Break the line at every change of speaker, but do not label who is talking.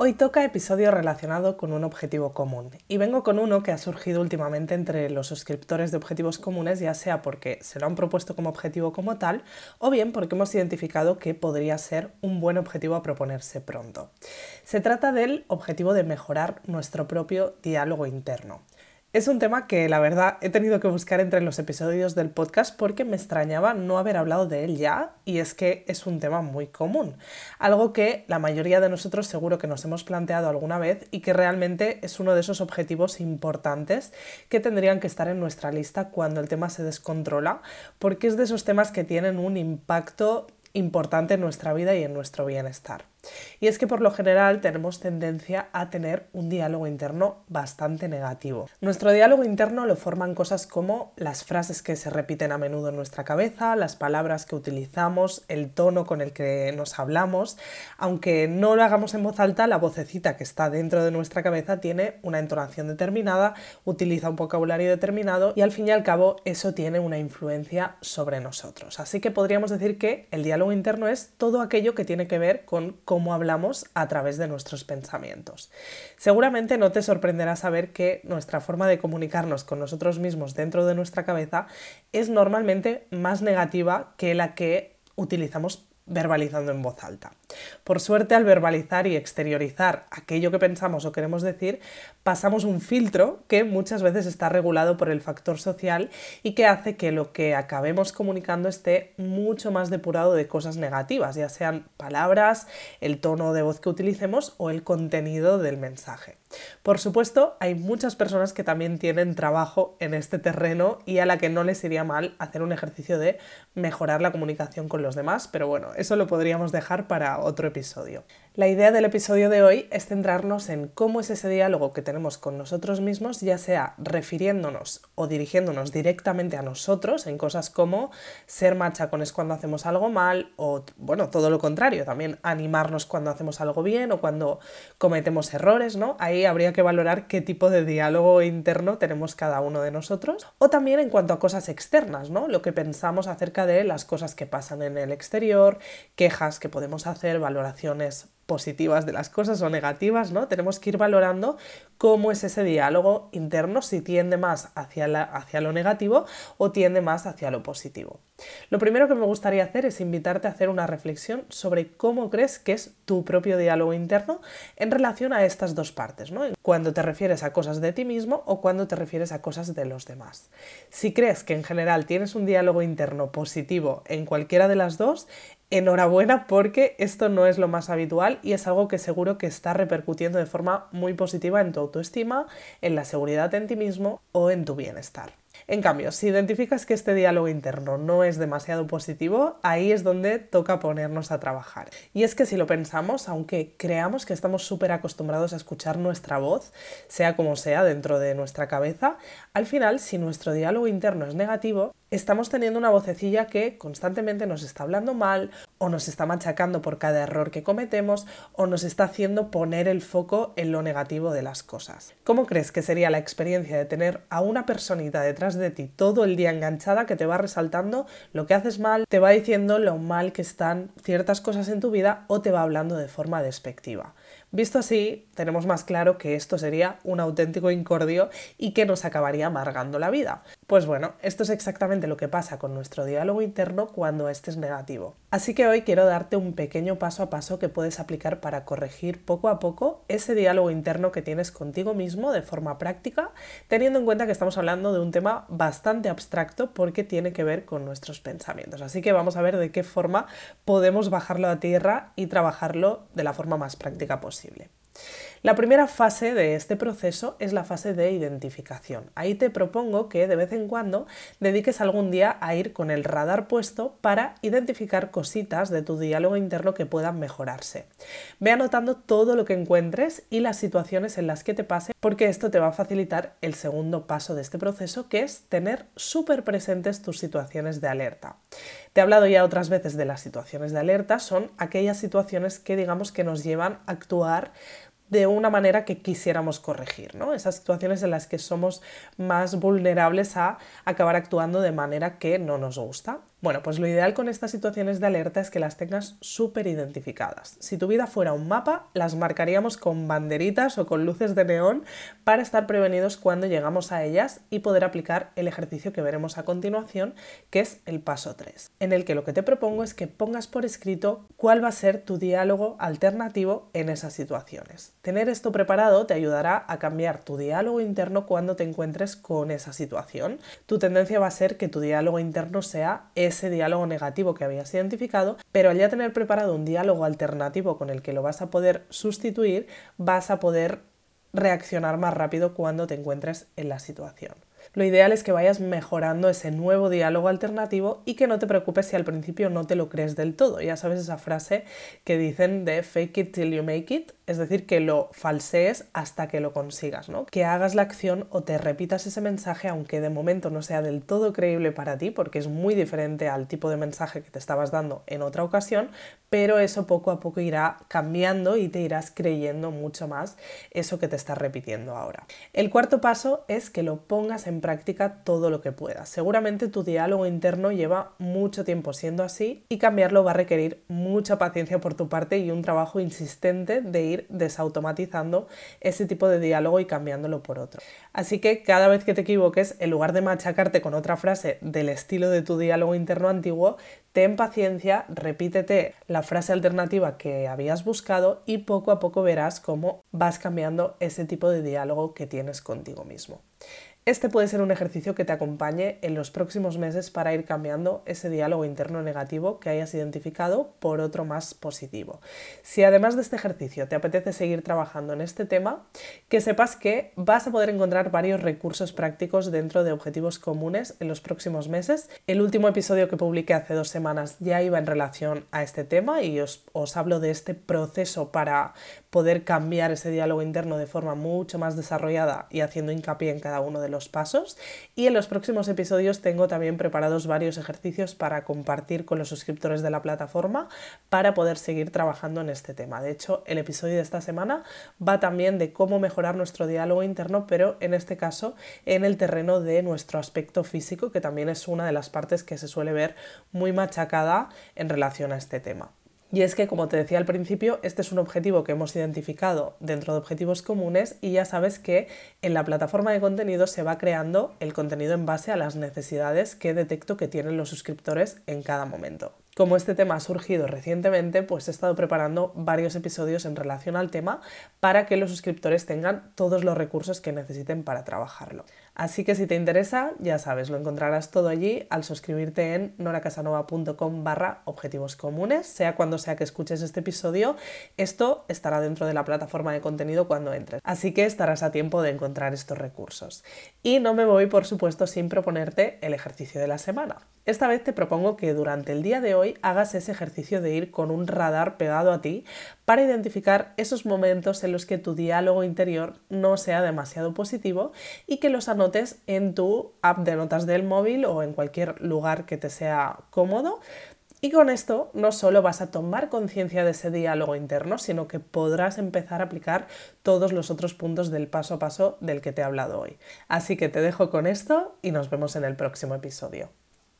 Hoy toca episodio relacionado con un objetivo común y vengo con uno que ha surgido últimamente entre los suscriptores de objetivos comunes, ya sea porque se lo han propuesto como objetivo como tal o bien porque hemos identificado que podría ser un buen objetivo a proponerse pronto. Se trata del objetivo de mejorar nuestro propio diálogo interno. Es un tema que la verdad he tenido que buscar entre los episodios del podcast porque me extrañaba no haber hablado de él ya y es que es un tema muy común, algo que la mayoría de nosotros seguro que nos hemos planteado alguna vez y que realmente es uno de esos objetivos importantes que tendrían que estar en nuestra lista cuando el tema se descontrola porque es de esos temas que tienen un impacto importante en nuestra vida y en nuestro bienestar. Y es que por lo general tenemos tendencia a tener un diálogo interno bastante negativo. Nuestro diálogo interno lo forman cosas como las frases que se repiten a menudo en nuestra cabeza, las palabras que utilizamos, el tono con el que nos hablamos. Aunque no lo hagamos en voz alta, la vocecita que está dentro de nuestra cabeza tiene una entonación determinada, utiliza un vocabulario determinado y al fin y al cabo eso tiene una influencia sobre nosotros. Así que podríamos decir que el diálogo interno es todo aquello que tiene que ver con cómo hablamos a través de nuestros pensamientos. Seguramente no te sorprenderá saber que nuestra forma de comunicarnos con nosotros mismos dentro de nuestra cabeza es normalmente más negativa que la que utilizamos verbalizando en voz alta. Por suerte, al verbalizar y exteriorizar aquello que pensamos o queremos decir, pasamos un filtro que muchas veces está regulado por el factor social y que hace que lo que acabemos comunicando esté mucho más depurado de cosas negativas, ya sean palabras, el tono de voz que utilicemos o el contenido del mensaje. Por supuesto, hay muchas personas que también tienen trabajo en este terreno y a la que no les iría mal hacer un ejercicio de mejorar la comunicación con los demás, pero bueno, eso lo podríamos dejar para otro episodio. La idea del episodio de hoy es centrarnos en cómo es ese diálogo que tenemos con nosotros mismos, ya sea refiriéndonos o dirigiéndonos directamente a nosotros en cosas como ser machacones cuando hacemos algo mal o, bueno, todo lo contrario, también animarnos cuando hacemos algo bien o cuando cometemos errores, ¿no? Habría que valorar qué tipo de diálogo interno tenemos cada uno de nosotros. O también en cuanto a cosas externas, ¿no? Lo que pensamos acerca de las cosas que pasan en el exterior, quejas que podemos hacer, valoraciones positivas de las cosas o negativas, ¿no? Tenemos que ir valorando cómo es ese diálogo interno, si tiende más hacia, la, hacia lo negativo o tiende más hacia lo positivo. Lo primero que me gustaría hacer es invitarte a hacer una reflexión sobre cómo crees que es tu propio diálogo interno en relación a estas dos partes, ¿no? Cuando te refieres a cosas de ti mismo o cuando te refieres a cosas de los demás. Si crees que en general tienes un diálogo interno positivo en cualquiera de las dos, enhorabuena porque esto no es lo más habitual y es algo que seguro que está repercutiendo de forma muy positiva en tu autoestima, en la seguridad en ti mismo o en tu bienestar. En cambio, si identificas que este diálogo interno no es demasiado positivo, ahí es donde toca ponernos a trabajar. Y es que si lo pensamos, aunque creamos que estamos súper acostumbrados a escuchar nuestra voz, sea como sea dentro de nuestra cabeza, al final, si nuestro diálogo interno es negativo, estamos teniendo una vocecilla que constantemente nos está hablando mal o nos está machacando por cada error que cometemos o nos está haciendo poner el foco en lo negativo de las cosas. ¿Cómo crees que sería la experiencia de tener a una personita detrás de ti todo el día enganchada que te va resaltando lo que haces mal, te va diciendo lo mal que están ciertas cosas en tu vida o te va hablando de forma despectiva? Visto así, tenemos más claro que esto sería un auténtico incordio y que nos acabaría amargando la vida. Pues bueno, esto es exactamente lo que pasa con nuestro diálogo interno cuando este es negativo. Así que hoy quiero darte un pequeño paso a paso que puedes aplicar para corregir poco a poco ese diálogo interno que tienes contigo mismo de forma práctica, teniendo en cuenta que estamos hablando de un tema bastante abstracto porque tiene que ver con nuestros pensamientos. Así que vamos a ver de qué forma podemos bajarlo a tierra y trabajarlo de la forma más práctica posible. La primera fase de este proceso es la fase de identificación. Ahí te propongo que de vez en cuando dediques algún día a ir con el radar puesto para identificar cositas de tu diálogo interno que puedan mejorarse. Ve anotando todo lo que encuentres y las situaciones en las que te pase porque esto te va a facilitar el segundo paso de este proceso que es tener súper presentes tus situaciones de alerta. Te he hablado ya otras veces de las situaciones de alerta, son aquellas situaciones que digamos que nos llevan a actuar de una manera que quisiéramos corregir, ¿no? Esas situaciones en las que somos más vulnerables a acabar actuando de manera que no nos gusta. Bueno, pues lo ideal con estas situaciones de alerta es que las tengas súper identificadas. Si tu vida fuera un mapa, las marcaríamos con banderitas o con luces de neón para estar prevenidos cuando llegamos a ellas y poder aplicar el ejercicio que veremos a continuación, que es el paso 3, en el que lo que te propongo es que pongas por escrito cuál va a ser tu diálogo alternativo en esas situaciones. Tener esto preparado te ayudará a cambiar tu diálogo interno cuando te encuentres con esa situación. Tu tendencia va a ser que tu diálogo interno sea ese diálogo negativo que habías identificado, pero al ya tener preparado un diálogo alternativo con el que lo vas a poder sustituir, vas a poder reaccionar más rápido cuando te encuentres en la situación. Lo ideal es que vayas mejorando ese nuevo diálogo alternativo y que no te preocupes si al principio no te lo crees del todo. Ya sabes esa frase que dicen de fake it till you make it, es decir, que lo falsees hasta que lo consigas, ¿no? Que hagas la acción o te repitas ese mensaje aunque de momento no sea del todo creíble para ti, porque es muy diferente al tipo de mensaje que te estabas dando en otra ocasión, pero eso poco a poco irá cambiando y te irás creyendo mucho más eso que te estás repitiendo ahora. El cuarto paso es que lo pongas en práctica todo lo que puedas. Seguramente tu diálogo interno lleva mucho tiempo siendo así y cambiarlo va a requerir mucha paciencia por tu parte y un trabajo insistente de ir desautomatizando ese tipo de diálogo y cambiándolo por otro. Así que cada vez que te equivoques, en lugar de machacarte con otra frase del estilo de tu diálogo interno antiguo, ten paciencia, repítete la frase alternativa que habías buscado y poco a poco verás cómo vas cambiando ese tipo de diálogo que tienes contigo mismo. Este puede ser un ejercicio que te acompañe en los próximos meses para ir cambiando ese diálogo interno negativo que hayas identificado por otro más positivo. Si además de este ejercicio te apetece seguir trabajando en este tema, que sepas que vas a poder encontrar varios recursos prácticos dentro de objetivos comunes en los próximos meses. El último episodio que publiqué hace dos semanas ya iba en relación a este tema y os, hablo de este proceso para poder cambiar ese diálogo interno de forma mucho más desarrollada y haciendo hincapié en cada uno de los pasos y en los próximos episodios tengo también preparados varios ejercicios para compartir con los suscriptores de la plataforma para poder seguir trabajando en este tema. De hecho, el episodio de esta semana va también de cómo mejorar nuestro diálogo interno, pero en este caso en el terreno de nuestro aspecto físico, que también es una de las partes que se suele ver muy machacada en relación a este tema. Y es que, como te decía al principio, este es un objetivo que hemos identificado dentro de objetivos comunes y ya sabes que en la plataforma de contenido se va creando el contenido en base a las necesidades que detecto que tienen los suscriptores en cada momento. Como este tema ha surgido recientemente, pues he estado preparando varios episodios en relación al tema para que los suscriptores tengan todos los recursos que necesiten para trabajarlo. Así que si te interesa, ya sabes, lo encontrarás todo allí al suscribirte en noracasanova.com barra objetivos comunes, sea cuando sea que escuches este episodio, esto estará dentro de la plataforma de contenido cuando entres. Así que estarás a tiempo de encontrar estos recursos. Y no me voy, por supuesto, sin proponerte el ejercicio de la semana. Esta vez te propongo que durante el día de hagas ese ejercicio de ir con un radar pegado a ti para identificar esos momentos en los que tu diálogo interior no sea demasiado positivo y que los anotes en tu app de notas del móvil o en cualquier lugar que te sea cómodo. Y con esto no solo vas a tomar conciencia de ese diálogo interno, sino que podrás empezar a aplicar todos los otros puntos del paso a paso del que te he hablado hoy. Así que te dejo con esto y nos vemos en el próximo episodio.